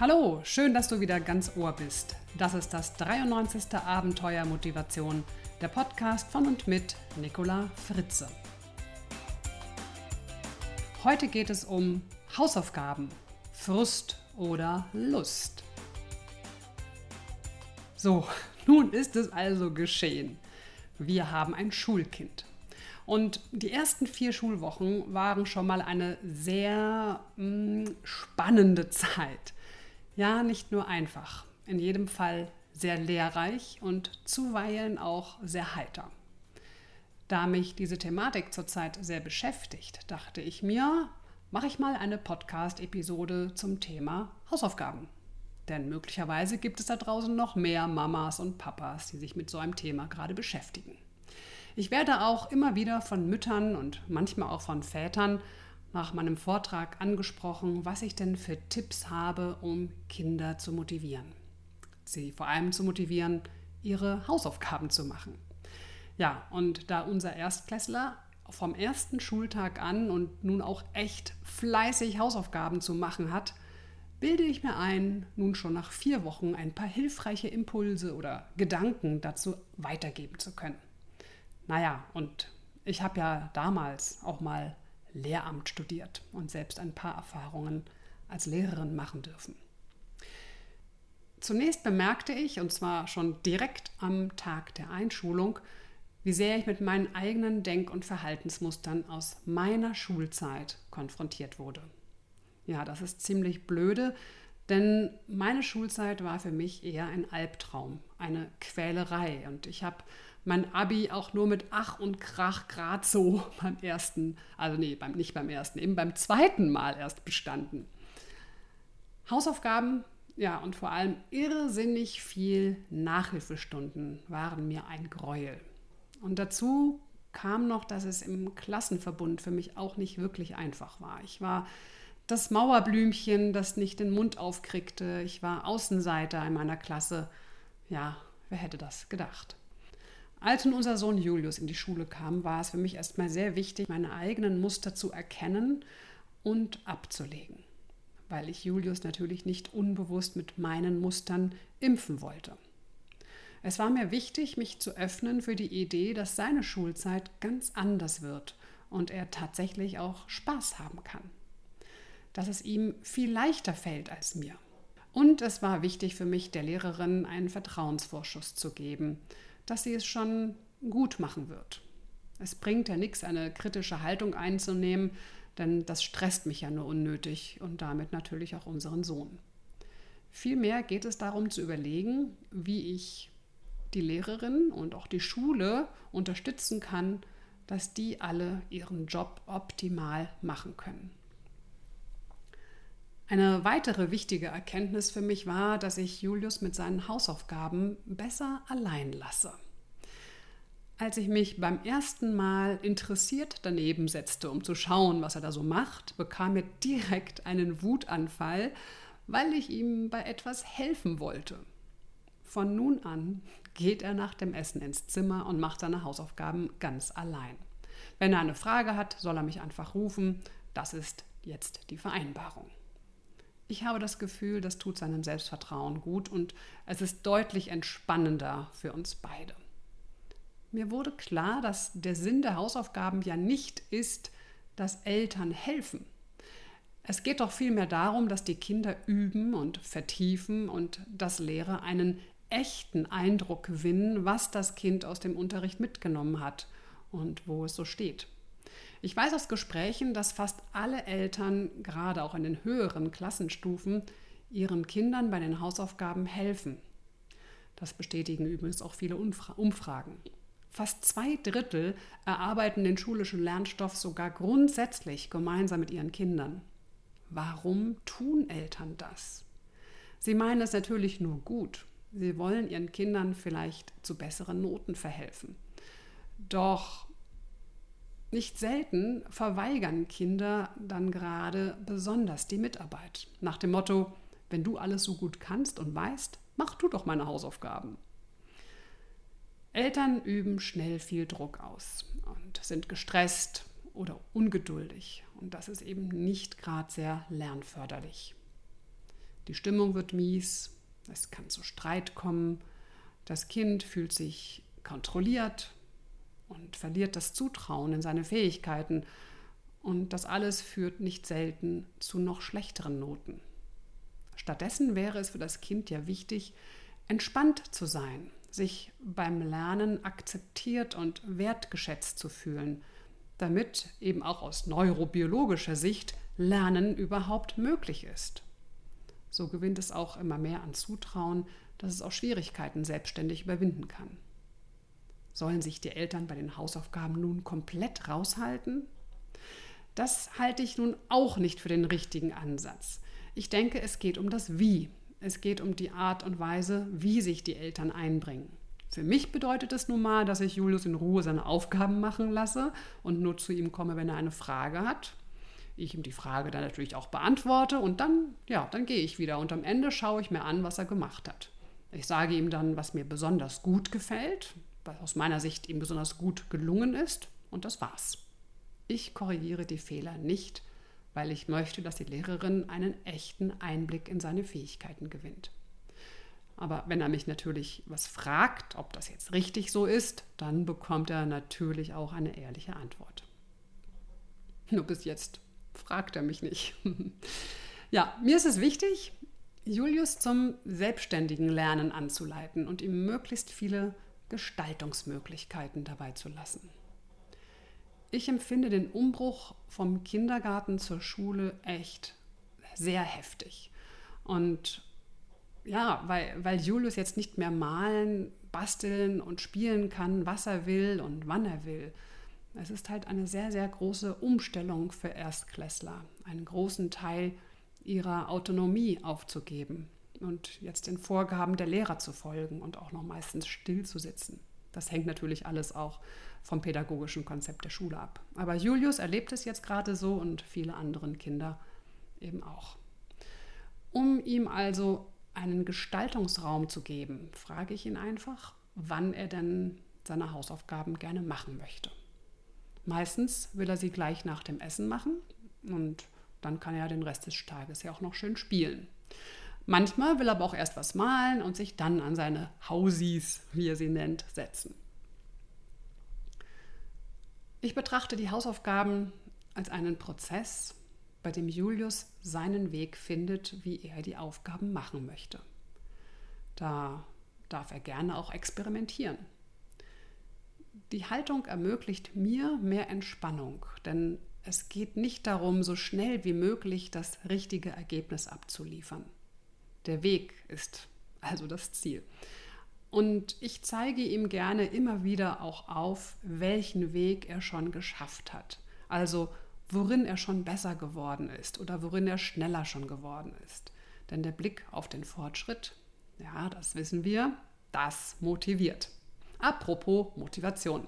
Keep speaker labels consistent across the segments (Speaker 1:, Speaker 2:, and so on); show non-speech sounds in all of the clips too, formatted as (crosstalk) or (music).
Speaker 1: Hallo, schön, dass du wieder ganz Ohr bist. Das ist das 93. Abenteuer Motivation, der Podcast von und mit Nicola Fritze. Heute geht es um Hausaufgaben, Frust oder Lust. So, (laughs) nun ist es also geschehen. Wir haben ein Schulkind. Und die ersten vier Schulwochen waren schon mal eine sehr mh, mm, spannende (laughs) Zeit. Ja, nicht nur einfach, in jedem Fall sehr lehrreich und zuweilen auch sehr heiter. Da mich diese Thematik zurzeit sehr beschäftigt, dachte ich mir, mache ich mal eine Podcast-Episode zum Thema Hausaufgaben. Denn möglicherweise gibt es da draußen noch mehr Mamas und Papas, die sich mit so einem Thema gerade beschäftigen. Ich werde auch immer wieder von Müttern und manchmal auch von Vätern nach meinem Vortrag angesprochen, was ich denn für Tipps habe, um Kinder zu motivieren. Sie vor allem zu motivieren, ihre Hausaufgaben zu machen. Ja, und da unser Erstklässler vom ersten Schultag an und nun auch echt fleißig Hausaufgaben zu machen hat, bilde ich mir ein, nun schon nach vier Wochen ein paar hilfreiche Impulse oder Gedanken dazu weitergeben zu können. Naja, und ich habe ja damals auch mal Lehramt studiert und selbst ein paar Erfahrungen als Lehrerin machen dürfen. Zunächst bemerkte ich, und zwar schon direkt am Tag der Einschulung, wie sehr ich mit meinen eigenen Denk- und Verhaltensmustern aus meiner Schulzeit konfrontiert wurde. Ja, das ist ziemlich blöde, denn meine Schulzeit war für mich eher ein Albtraum, eine Quälerei. Und ich habe mein Abi auch nur mit Ach und Krach grad so (laughs) beim ersten, also nee, beim, nicht beim ersten, eben beim zweiten Mal erst bestanden. Hausaufgaben, ja, und vor allem irrsinnig viel Nachhilfestunden waren mir ein Gräuel. Und dazu kam noch, dass es im Klassenverbund für mich auch nicht wirklich einfach war. Ich war das Mauerblümchen, das nicht den Mund aufkriegte. Ich war Außenseiter in meiner Klasse. Ja, wer hätte das gedacht? Als nun unser Sohn Julius in die Schule kam, war es für mich erstmal sehr wichtig, meine eigenen Muster zu erkennen und abzulegen, weil ich Julius natürlich nicht unbewusst mit meinen Mustern impfen wollte. Es war mir wichtig, mich zu öffnen für die Idee, dass seine Schulzeit ganz anders wird und er tatsächlich auch Spaß haben kann. Dass es ihm viel leichter fällt als mir. Und es war wichtig für mich, der Lehrerin einen Vertrauensvorschuss zu geben, dass sie es schon gut machen wird. Es bringt ja nichts, eine kritische Haltung einzunehmen, denn das stresst mich ja nur unnötig und damit natürlich auch unseren Sohn. Vielmehr geht es darum zu überlegen, wie ich die Lehrerin und auch die Schule unterstützen kann, dass die alle ihren Job optimal machen können. Eine weitere wichtige Erkenntnis für mich war, dass ich Julius mit seinen Hausaufgaben besser allein lasse. Als ich mich beim ersten Mal interessiert daneben setzte, um zu schauen, was er da so macht, bekam er direkt einen Wutanfall, weil ich ihm bei etwas helfen wollte. Von nun an geht er nach dem Essen ins Zimmer und macht seine Hausaufgaben ganz allein. Wenn er eine Frage hat, soll er mich einfach rufen. Das ist jetzt die Vereinbarung. Ich habe das Gefühl, das tut seinem Selbstvertrauen gut und es ist deutlich entspannender für uns beide. Mir wurde klar, dass der Sinn der Hausaufgaben ja nicht ist, dass Eltern helfen. Es geht doch vielmehr darum, dass die Kinder üben und vertiefen und dass Lehrer einen echten Eindruck gewinnen, was das Kind aus dem Unterricht mitgenommen hat und wo es so steht. Ich weiß aus Gesprächen, dass fast alle Eltern, gerade auch in den höheren Klassenstufen, ihren Kindern bei den Hausaufgaben helfen. Das bestätigen übrigens auch viele Umfragen. Fast zwei Drittel erarbeiten den schulischen Lernstoff sogar grundsätzlich gemeinsam mit ihren Kindern. Warum tun Eltern das? Sie meinen es natürlich nur gut. Sie wollen ihren Kindern vielleicht zu besseren Noten verhelfen. Doch nicht selten verweigern Kinder dann gerade besonders die Mitarbeit. Nach dem Motto, wenn du alles so gut kannst und weißt, mach du doch meine Hausaufgaben. Eltern üben schnell viel Druck aus und sind gestresst oder ungeduldig. Und das ist eben nicht gerade sehr lernförderlich. Die Stimmung wird mies, es kann zu Streit kommen, das Kind fühlt sich kontrolliert und verliert das Zutrauen in seine Fähigkeiten und das alles führt nicht selten zu noch schlechteren Noten. Stattdessen wäre es für das Kind ja wichtig, entspannt zu sein, sich beim Lernen akzeptiert und wertgeschätzt zu fühlen, damit eben auch aus neurobiologischer Sicht Lernen überhaupt möglich ist. So gewinnt es auch immer mehr an Zutrauen, dass es auch Schwierigkeiten selbstständig überwinden kann. Sollen sich die Eltern bei den Hausaufgaben nun komplett raushalten? Das halte ich nun auch nicht für den richtigen Ansatz. Ich denke, es geht um das Wie. Es geht um die Art und Weise, wie sich die Eltern einbringen. Für mich bedeutet es nun mal, dass ich Julius in Ruhe seine Aufgaben machen lasse und nur zu ihm komme, wenn er eine Frage hat. Ich ihm die Frage dann natürlich auch beantworte und dann, ja, dann gehe ich wieder und am Ende schaue ich mir an, was er gemacht hat. Ich sage ihm dann, was mir besonders gut gefällt, aus meiner Sicht ihm besonders gut gelungen ist und das war's. Ich korrigiere die Fehler nicht, weil ich möchte, dass die Lehrerin einen echten Einblick in seine Fähigkeiten gewinnt. Aber wenn er mich natürlich was fragt, ob das jetzt richtig so ist, dann bekommt er natürlich auch eine ehrliche Antwort. Nur bis jetzt fragt er mich nicht. (laughs) ja, mir ist es wichtig, Julius zum selbstständigen Lernen anzuleiten und ihm möglichst viele Gestaltungsmöglichkeiten dabei zu lassen. Ich empfinde den Umbruch vom Kindergarten zur Schule echt sehr heftig. Und ja, weil, weil Julius jetzt nicht mehr malen, basteln und spielen kann, was er will und wann er will. Es ist halt eine sehr, sehr große Umstellung für Erstklässler, einen großen Teil ihrer Autonomie aufzugeben und jetzt den Vorgaben der Lehrer zu folgen und auch noch meistens still zu sitzen. Das hängt natürlich alles auch vom pädagogischen Konzept der Schule ab. Aber Julius erlebt es jetzt gerade so und viele andere Kinder eben auch. Um ihm also einen Gestaltungsraum zu geben, frage ich ihn einfach, wann er denn seine Hausaufgaben gerne machen möchte. Meistens will er sie gleich nach dem Essen machen und dann kann er den Rest des Tages ja auch noch schön spielen. Manchmal will er aber auch erst was malen und sich dann an seine Hausis, wie er sie nennt, setzen. Ich betrachte die Hausaufgaben als einen Prozess, bei dem Julius seinen Weg findet, wie er die Aufgaben machen möchte. Da darf er gerne auch experimentieren. Die Haltung ermöglicht mir mehr Entspannung, denn es geht nicht darum, so schnell wie möglich das richtige Ergebnis abzuliefern. Der Weg ist also das Ziel. Und ich zeige ihm gerne immer wieder auch auf, welchen Weg er schon geschafft hat. Also worin er schon besser geworden ist oder worin er schneller schon geworden ist. Denn der Blick auf den Fortschritt, ja, das wissen wir, das motiviert. Apropos Motivation.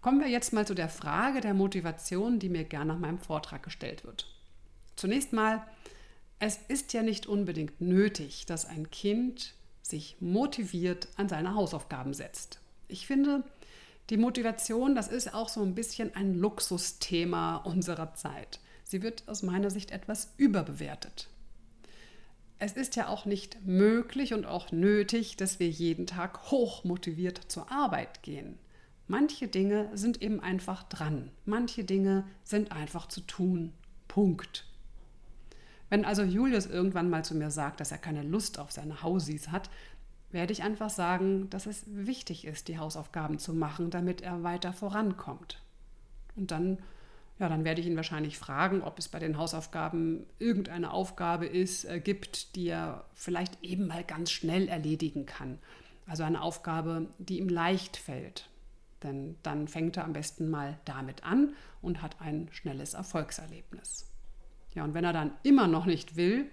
Speaker 1: Kommen wir jetzt mal zu der Frage der Motivation, die mir gerne nach meinem Vortrag gestellt wird. Zunächst mal, es ist ja nicht unbedingt nötig, dass ein Kind sich motiviert an seine Hausaufgaben setzt. Ich finde, die Motivation, das ist auch so ein bisschen ein Luxusthema unserer Zeit. Sie wird aus meiner Sicht etwas überbewertet. Es ist ja auch nicht möglich und auch nötig, dass wir jeden Tag hoch motiviert zur Arbeit gehen. Manche Dinge sind eben einfach dran. Manche Dinge sind einfach zu tun. Punkt. Wenn also Julius irgendwann mal zu mir sagt, dass er keine Lust auf seine Hausis hat, werde ich einfach sagen, dass es wichtig ist, die Hausaufgaben zu machen, damit er weiter vorankommt. Und dann, ja, dann werde ich ihn wahrscheinlich fragen, ob es bei den Hausaufgaben irgendeine Aufgabe ist, äh, gibt, die er vielleicht eben mal ganz schnell erledigen kann. Also eine Aufgabe, die ihm leicht fällt. Denn dann fängt er am besten mal damit an und hat ein schnelles Erfolgserlebnis. Ja, und wenn er dann immer noch nicht will,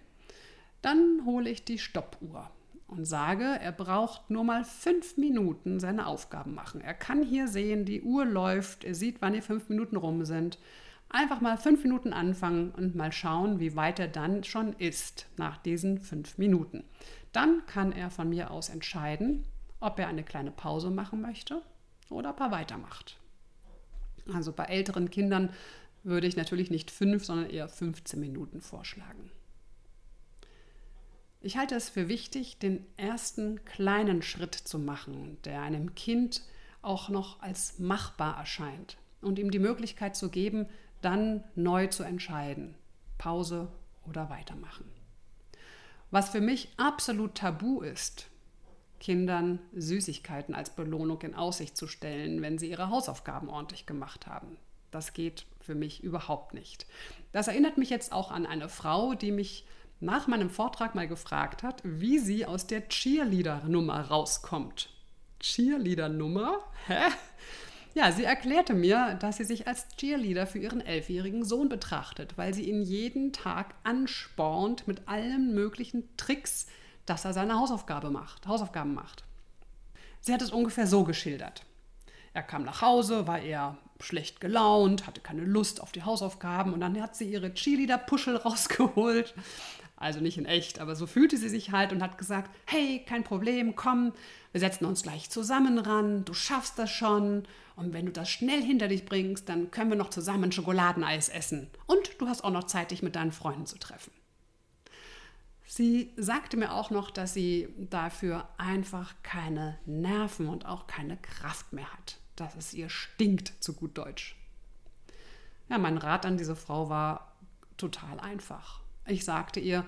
Speaker 1: dann hole ich die Stoppuhr und sage, er braucht nur mal fünf Minuten seine Aufgaben machen. Er kann hier sehen, die Uhr läuft, er sieht, wann die fünf Minuten rum sind. Einfach mal fünf Minuten anfangen und mal schauen, wie weit er dann schon ist nach diesen fünf Minuten. Dann kann er von mir aus entscheiden, ob er eine kleine Pause machen möchte oder ob er weitermacht. Also bei älteren Kindern würde ich natürlich nicht fünf, sondern eher 15 Minuten vorschlagen. Ich halte es für wichtig, den ersten kleinen Schritt zu machen, der einem Kind auch noch als machbar erscheint und ihm die Möglichkeit zu geben, dann neu zu entscheiden, Pause oder weitermachen. Was für mich absolut tabu ist, Kindern Süßigkeiten als Belohnung in Aussicht zu stellen, wenn sie ihre Hausaufgaben ordentlich gemacht haben. Das geht für mich überhaupt nicht. Das erinnert mich jetzt auch an eine Frau, die mich nach meinem Vortrag mal gefragt hat, wie sie aus der Cheerleader-Nummer rauskommt. Cheerleader-Nummer? Hä? Ja, sie erklärte mir, dass sie sich als Cheerleader für ihren elfjährigen Sohn betrachtet, weil sie ihn jeden Tag anspornt mit allen möglichen Tricks, dass er seine Hausaufgabe macht, Hausaufgaben macht. Sie hat es ungefähr so geschildert. Er kam nach Hause, war eher schlecht gelaunt, hatte keine Lust auf die Hausaufgaben und dann hat sie ihre Cheerleader-Puschel (laughs) rausgeholt, also nicht in echt, aber so fühlte sie sich halt und hat gesagt, hey, kein Problem, komm, wir setzen uns gleich zusammen ran, du schaffst das schon und wenn du das schnell hinter dich bringst, dann können wir noch zusammen Schokoladeneis essen und du hast auch noch Zeit, dich mit deinen Freunden zu treffen. Sie sagte mir auch noch, dass sie dafür einfach keine Nerven und auch keine Kraft mehr hat, dass es ihr stinkt, zu gut Deutsch. Ja, mein Rat an diese Frau war total einfach. Ich sagte ihr,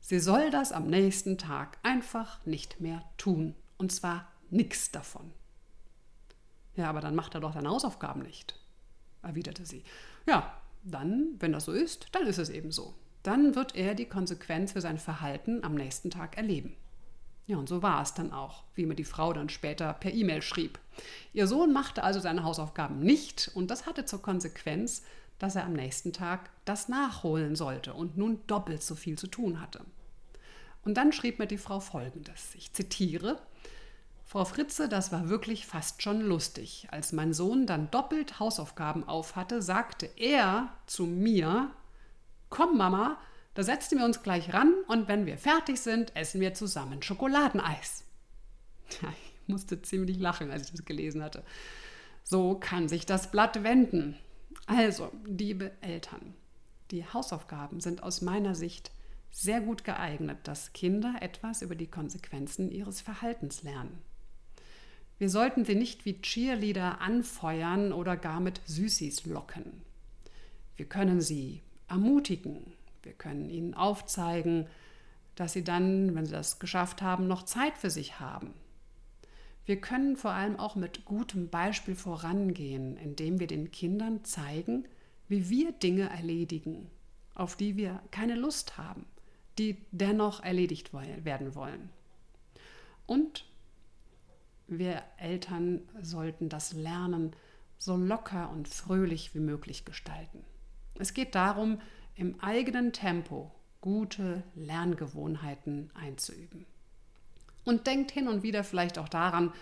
Speaker 1: sie soll das am nächsten Tag einfach nicht mehr tun. Und zwar nichts davon. Ja, aber dann macht er doch seine Hausaufgaben nicht, erwiderte sie. Ja, dann, wenn das so ist, dann ist es eben so. Dann wird er die Konsequenz für sein Verhalten am nächsten Tag erleben. Ja, und so war es dann auch, wie mir die Frau dann später per E-Mail schrieb. Ihr Sohn machte also seine Hausaufgaben nicht und das hatte zur Konsequenz, dass er am nächsten Tag das nachholen sollte und nun doppelt so viel zu tun hatte. Und dann schrieb mir die Frau Folgendes, ich zitiere, Frau Fritze, das war wirklich fast schon lustig. Als mein Sohn dann doppelt Hausaufgaben aufhatte, sagte er zu mir, Komm Mama, da setzen wir uns gleich ran und wenn wir fertig sind, essen wir zusammen Schokoladeneis. Ja, ich musste ziemlich lachen, als ich das gelesen hatte. So kann sich das Blatt wenden. Also, liebe Eltern, die Hausaufgaben sind aus meiner Sicht sehr gut geeignet, dass Kinder etwas über die Konsequenzen ihres Verhaltens lernen. Wir sollten sie nicht wie Cheerleader anfeuern oder gar mit Süßis locken. Wir können sie ermutigen, wir können ihnen aufzeigen, dass sie dann, wenn sie das geschafft haben, noch Zeit für sich haben wir können vor allem auch mit gutem Beispiel vorangehen, indem wir den Kindern zeigen, wie wir Dinge erledigen, auf die wir keine Lust haben, die dennoch erledigt werden wollen. Und wir Eltern sollten das Lernen so locker und fröhlich wie möglich gestalten. Es geht darum, im eigenen Tempo gute Lerngewohnheiten einzuüben. Und denkt hin und wieder vielleicht auch daran,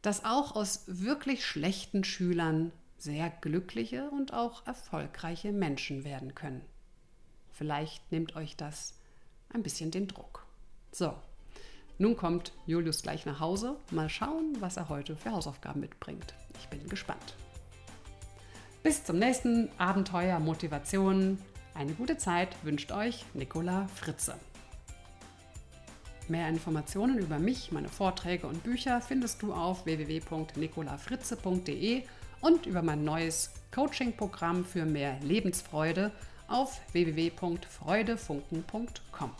Speaker 1: dass auch aus wirklich schlechten Schülern sehr glückliche und auch erfolgreiche Menschen werden können. Vielleicht nehmt euch das ein bisschen den Druck. So, nun kommt Julius gleich nach Hause. Mal schauen, was er heute für Hausaufgaben mitbringt. Ich bin gespannt. Bis zum nächsten Abenteuer Motivation. Eine gute Zeit wünscht euch Nicola Fritze. Mehr Informationen über mich, meine Vorträge und Bücher findest du auf www.nicolafritze.de und über mein neues Coaching-Programm für mehr Lebensfreude auf www.freudefunken.com.